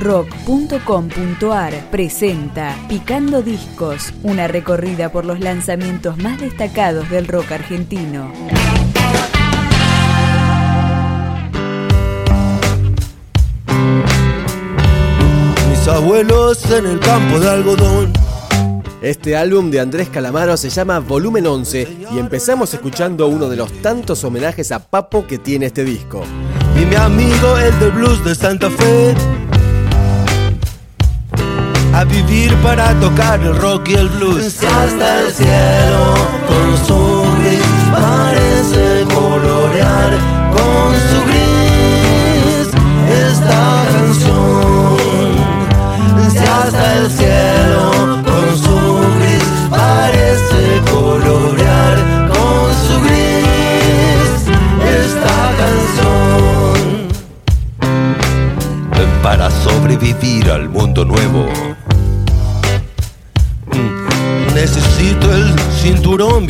rock.com.ar presenta Picando Discos, una recorrida por los lanzamientos más destacados del rock argentino. Mis abuelos en el campo de algodón. Este álbum de Andrés Calamaro se llama Volumen 11 y empezamos escuchando uno de los tantos homenajes a Papo que tiene este disco. Y mi amigo el del blues de Santa Fe. A vivir para tocar el rock y el blues. hasta el cielo con su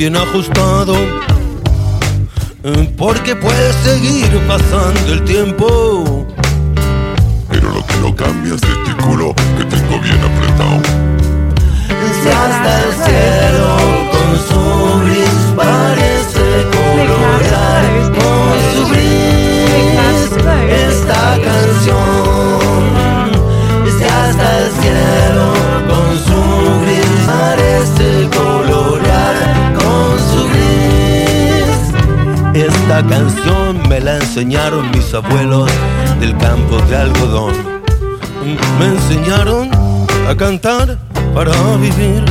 bien ajustado. mm, Porque puede seguir pasando el tiempo. Pero lo que no cambia es este culo que tengo bien apretado. Si hasta el cielo con su gris parece colorear con su gris Esta canción me la enseñaron mis abuelos del campo de algodón. Mm, Me enseñaron a cantar para vivir.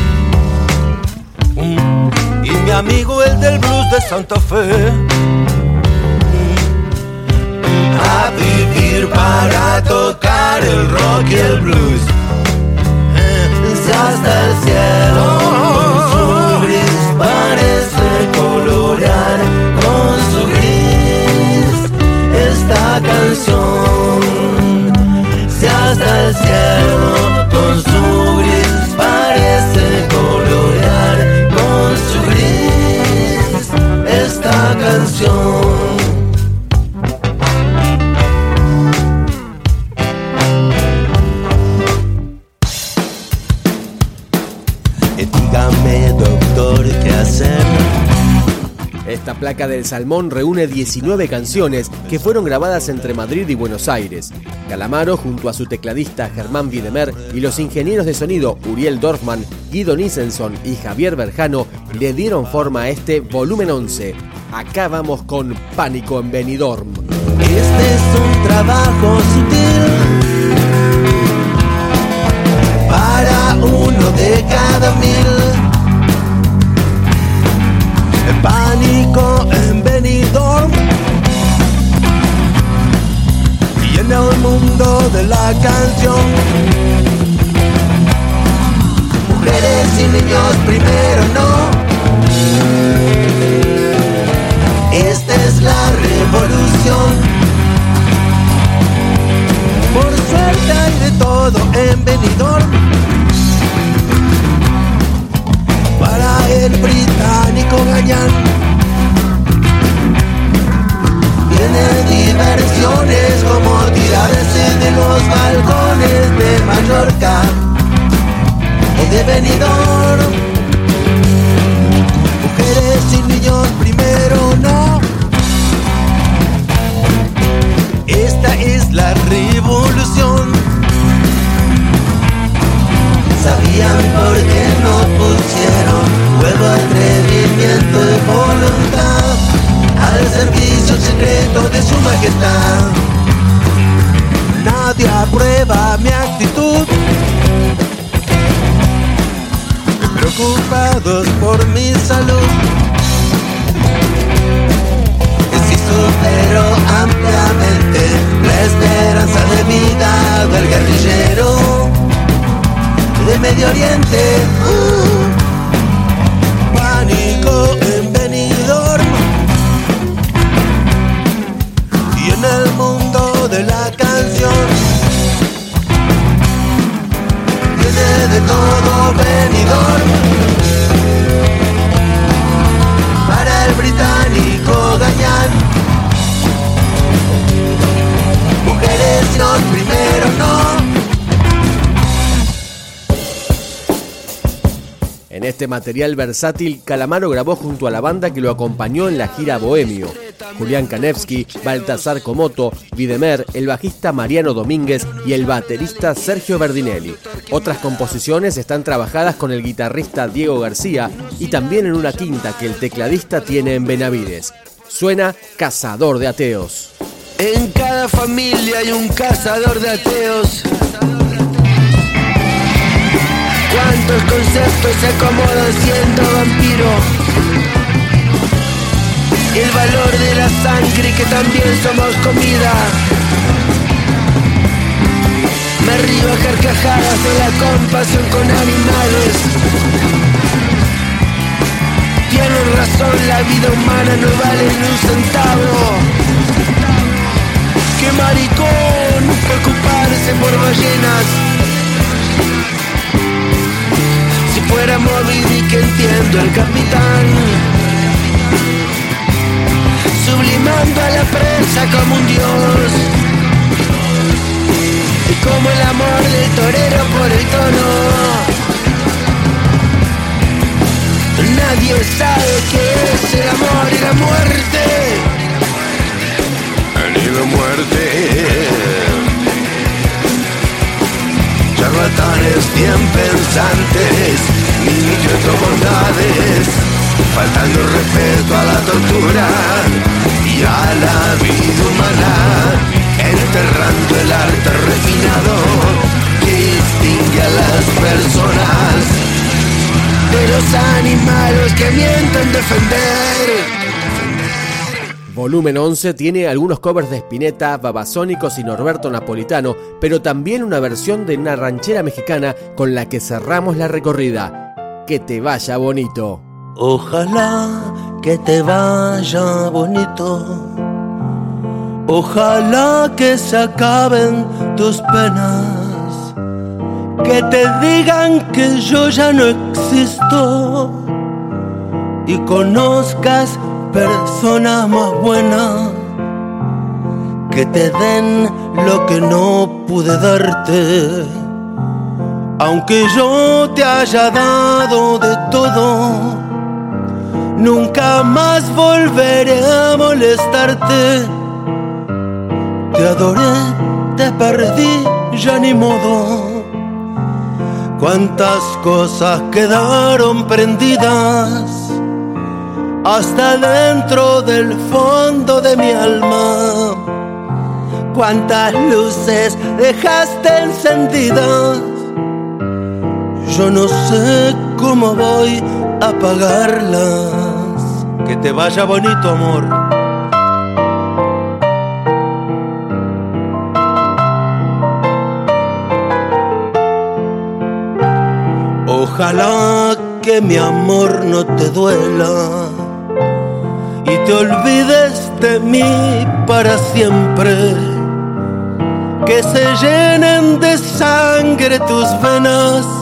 Mm, Y mi amigo el del blues de Santa Fe. a vivir para tocar el rock y el blues. Hasta el Placa del Salmón reúne 19 canciones que fueron grabadas entre Madrid y Buenos Aires. Calamaro, junto a su tecladista Germán Videmer y los ingenieros de sonido Uriel Dorfman, Guido Nissenson y Javier Berjano, le dieron forma a este volumen 11. Acá vamos con Pánico en Benidorm. Este es un trabajo sutil para uno de cada mil. Pánico de la canción. Mujeres y niños primero no. Esta es la revolución. Por suerte hay de todo en Benidorm. De Benidorm. Este material versátil, Calamaro grabó junto a la banda que lo acompañó en la gira Bohemio. Julián Kanevsky, Baltasar Comoto, Videmer, el bajista Mariano Domínguez y el baterista Sergio Verdinelli. Otras composiciones están trabajadas con el guitarrista Diego García y también en una quinta que el tecladista tiene en Benavides. Suena Cazador de Ateos. En cada familia hay un cazador de ateos. ¿Cuántos conceptos se acomodan siendo vampiro? El valor de la sangre que también somos comida. Me río a carcajadas de la compasión con animales. Tienen razón, la vida humana no vale ni un centavo. Qué maricón preocuparse por ballenas. Fuera Moby que entiendo el capitán. Sublimando a la prensa como un dios. Y como el amor del torero por el tono. Nadie sabe qué es el amor y la muerte. Ni la muerte. Charlatanes bien pensantes, faltando respeto a la tortura y a la vida humana, enterrando el arte refinado que distingue a las personas de los animales que mienten defender. Volumen 11 tiene algunos covers de Spinetta, Babasónicos y Norberto Napolitano, pero también una versión de una ranchera mexicana con la que cerramos la recorrida. Que te vaya bonito. Ojalá que te vaya bonito. Ojalá que se acaben tus penas. Que te digan que yo ya no existo. Y conozcas persona más buena, que te den lo que no pude darte. Aunque yo te haya dado de todo, nunca más volveré a molestarte. Te adoré, te perdí, ya ni modo. Cuántas cosas quedaron prendidas hasta dentro del fondo de mi alma. Cuántas luces dejaste encendidas. Yo no sé cómo voy a apagarlas. Que te vaya bonito, amor. Ojalá que mi amor no te duela y te olvides de mí para siempre. Que se llenen de sangre tus venas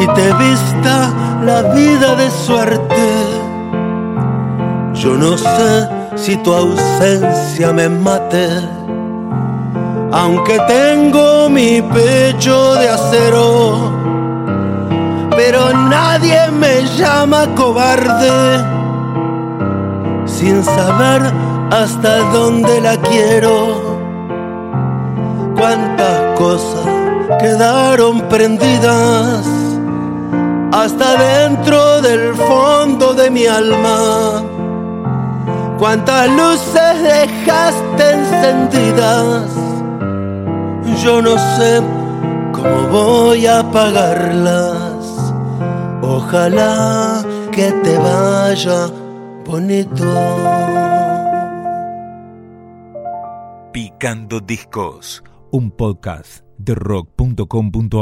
y te vista la vida de suerte. Yo no sé si tu ausencia me mate, aunque tengo mi pecho de acero, pero nadie me llama cobarde sin saber hasta dónde la quiero. Cuántas cosas quedaron prendidas hasta dentro del fondo de mi alma. Cuántas luces dejaste encendidas. Yo no sé cómo voy a apagarlas. Ojalá que te vaya bonito. Picando Discos, un podcast de rock.com.ar